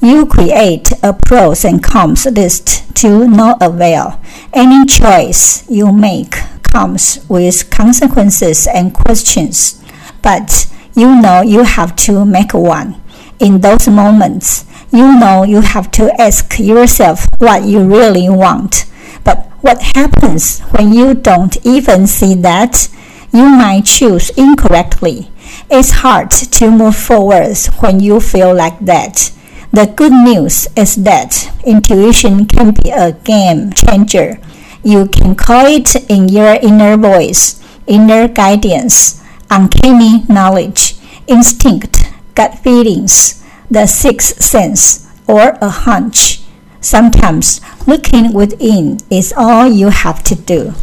You create a pros and cons list to no avail. Any choice you make comes with consequences and questions, but you know you have to make one. In those moments, you know you have to ask yourself what you really want. But what happens when you don't even see that? You might choose incorrectly. It's hard to move forward when you feel like that. The good news is that intuition can be a game changer. You can call it in your inner voice, inner guidance, uncanny knowledge, instinct, gut feelings, the sixth sense, or a hunch. Sometimes looking within is all you have to do.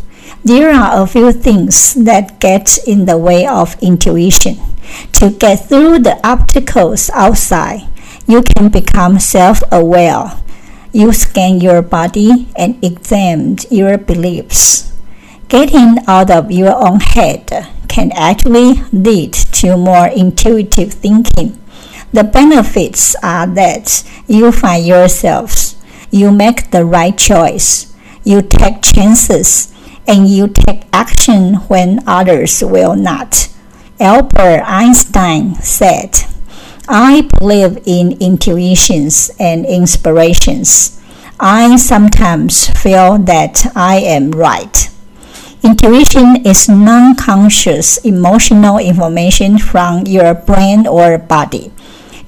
There are a few things that get in the way of intuition. To get through the obstacles outside, you can become self aware. You scan your body and examine your beliefs. Getting out of your own head can actually lead to more intuitive thinking. The benefits are that you find yourselves, you make the right choice, you take chances, and you take action when others will not. Albert Einstein said, I believe in intuitions and inspirations. I sometimes feel that I am right. Intuition is non conscious emotional information from your brain or body.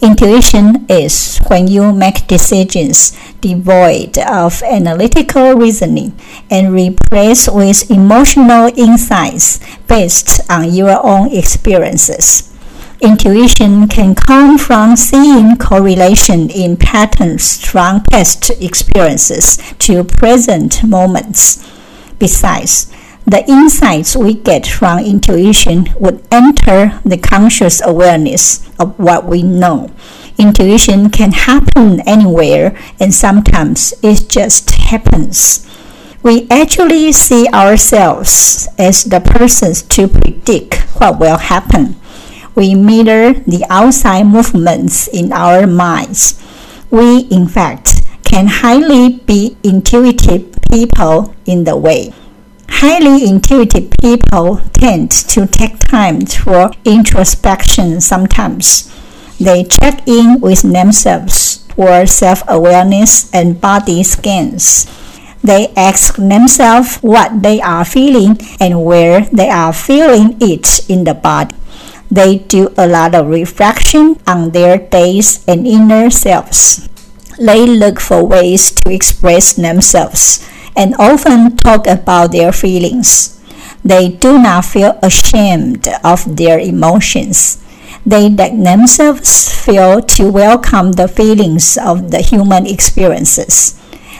Intuition is when you make decisions devoid of analytical reasoning and replaced with emotional insights based on your own experiences. Intuition can come from seeing correlation in patterns from past experiences to present moments. Besides, the insights we get from intuition would enter the conscious awareness of what we know. Intuition can happen anywhere, and sometimes it just happens. We actually see ourselves as the persons to predict what will happen we mirror the outside movements in our minds. We, in fact, can highly be intuitive people in the way. Highly intuitive people tend to take time for introspection sometimes. They check in with themselves for self awareness and body scans. They ask themselves what they are feeling and where they are feeling it in the body. They do a lot of reflection on their days and inner selves. They look for ways to express themselves and often talk about their feelings. They do not feel ashamed of their emotions. They let themselves feel to welcome the feelings of the human experiences.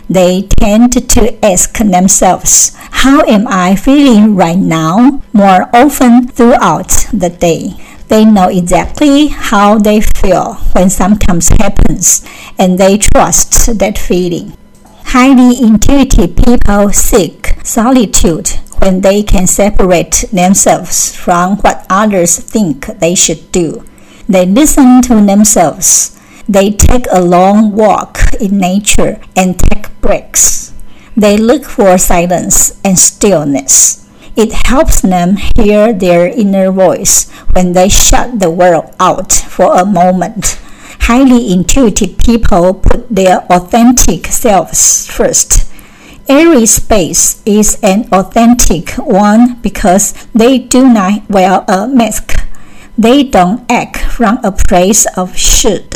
They tend to ask themselves, How am I feeling right now? more often throughout the day. They know exactly how they feel when something happens and they trust that feeling. Highly intuitive people seek solitude when they can separate themselves from what others think they should do. They listen to themselves they take a long walk in nature and take breaks. They look for silence and stillness. It helps them hear their inner voice when they shut the world out for a moment. Highly intuitive people put their authentic selves first. Every space is an authentic one because they do not wear a mask. They don't act from a place of should.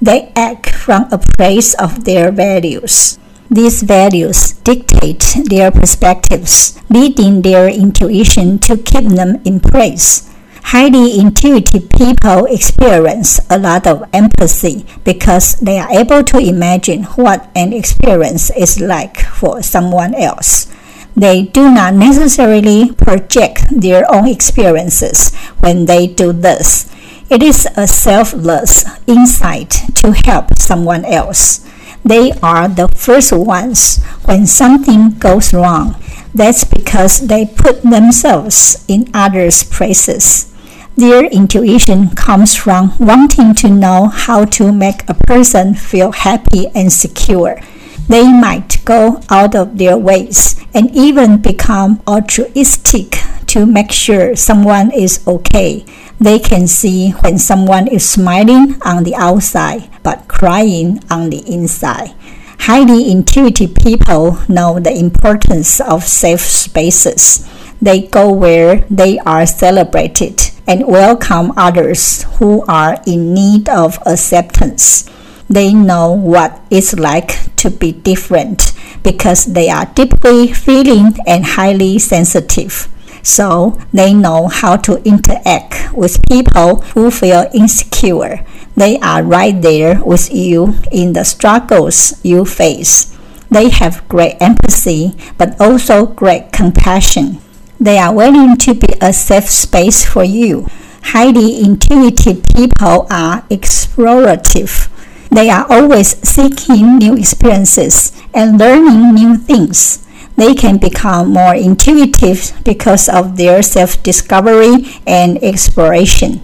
They act from a place of their values. These values dictate their perspectives, leading their intuition to keep them in place. Highly intuitive people experience a lot of empathy because they are able to imagine what an experience is like for someone else. They do not necessarily project their own experiences when they do this. It is a selfless insight to help someone else. They are the first ones when something goes wrong. That's because they put themselves in others' places. Their intuition comes from wanting to know how to make a person feel happy and secure. They might go out of their ways and even become altruistic to make sure someone is okay. They can see when someone is smiling on the outside but crying on the inside. Highly intuitive people know the importance of safe spaces. They go where they are celebrated and welcome others who are in need of acceptance. They know what it's like to be different because they are deeply feeling and highly sensitive. So they know how to interact with people who feel insecure. They are right there with you in the struggles you face. They have great empathy, but also great compassion. They are willing to be a safe space for you. Highly intuitive people are explorative. They are always seeking new experiences and learning new things. They can become more intuitive because of their self discovery and exploration.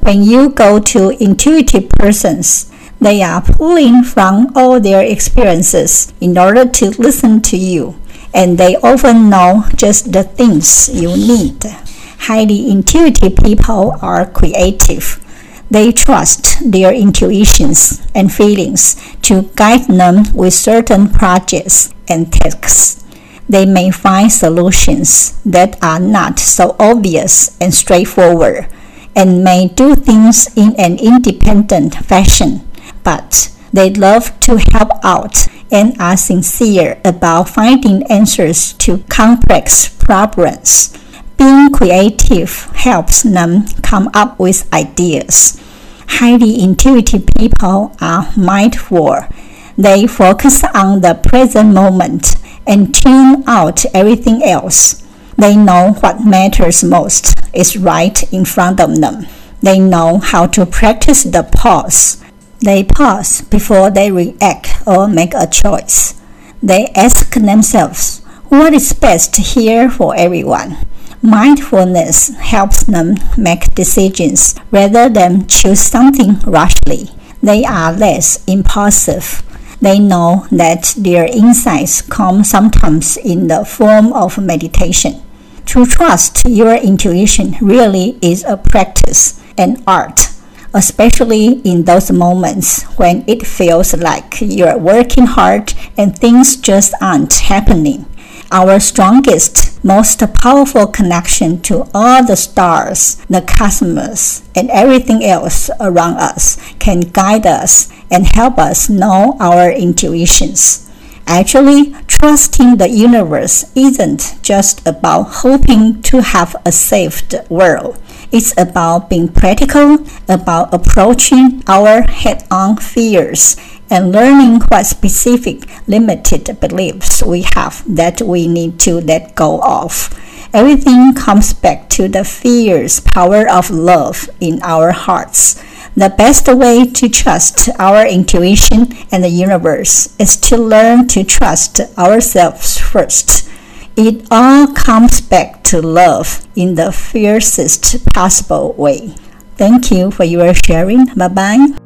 When you go to intuitive persons, they are pulling from all their experiences in order to listen to you and they often know just the things you need. Highly intuitive people are creative. They trust their intuitions and feelings to guide them with certain projects and tasks. They may find solutions that are not so obvious and straightforward and may do things in an independent fashion, but they love to help out and are sincere about finding answers to complex problems. Being creative helps them come up with ideas. Highly intuitive people are mindful. They focus on the present moment and tune out everything else. They know what matters most is right in front of them. They know how to practice the pause they pause before they react or make a choice. They ask themselves, what is best here for everyone? Mindfulness helps them make decisions rather than choose something rashly. They are less impulsive. They know that their insights come sometimes in the form of meditation. To trust your intuition really is a practice, an art especially in those moments when it feels like you're working hard and things just aren't happening. Our strongest, most powerful connection to all the stars, the cosmos, and everything else around us can guide us and help us know our intuitions. Actually, trusting the universe isn't just about hoping to have a saved world. It's about being practical, about approaching our head on fears, and learning what specific limited beliefs we have that we need to let go of. Everything comes back to the fierce power of love in our hearts. The best way to trust our intuition and the universe is to learn to trust ourselves first. It all comes back to love in the fiercest possible way. Thank you for your sharing. Bye bye.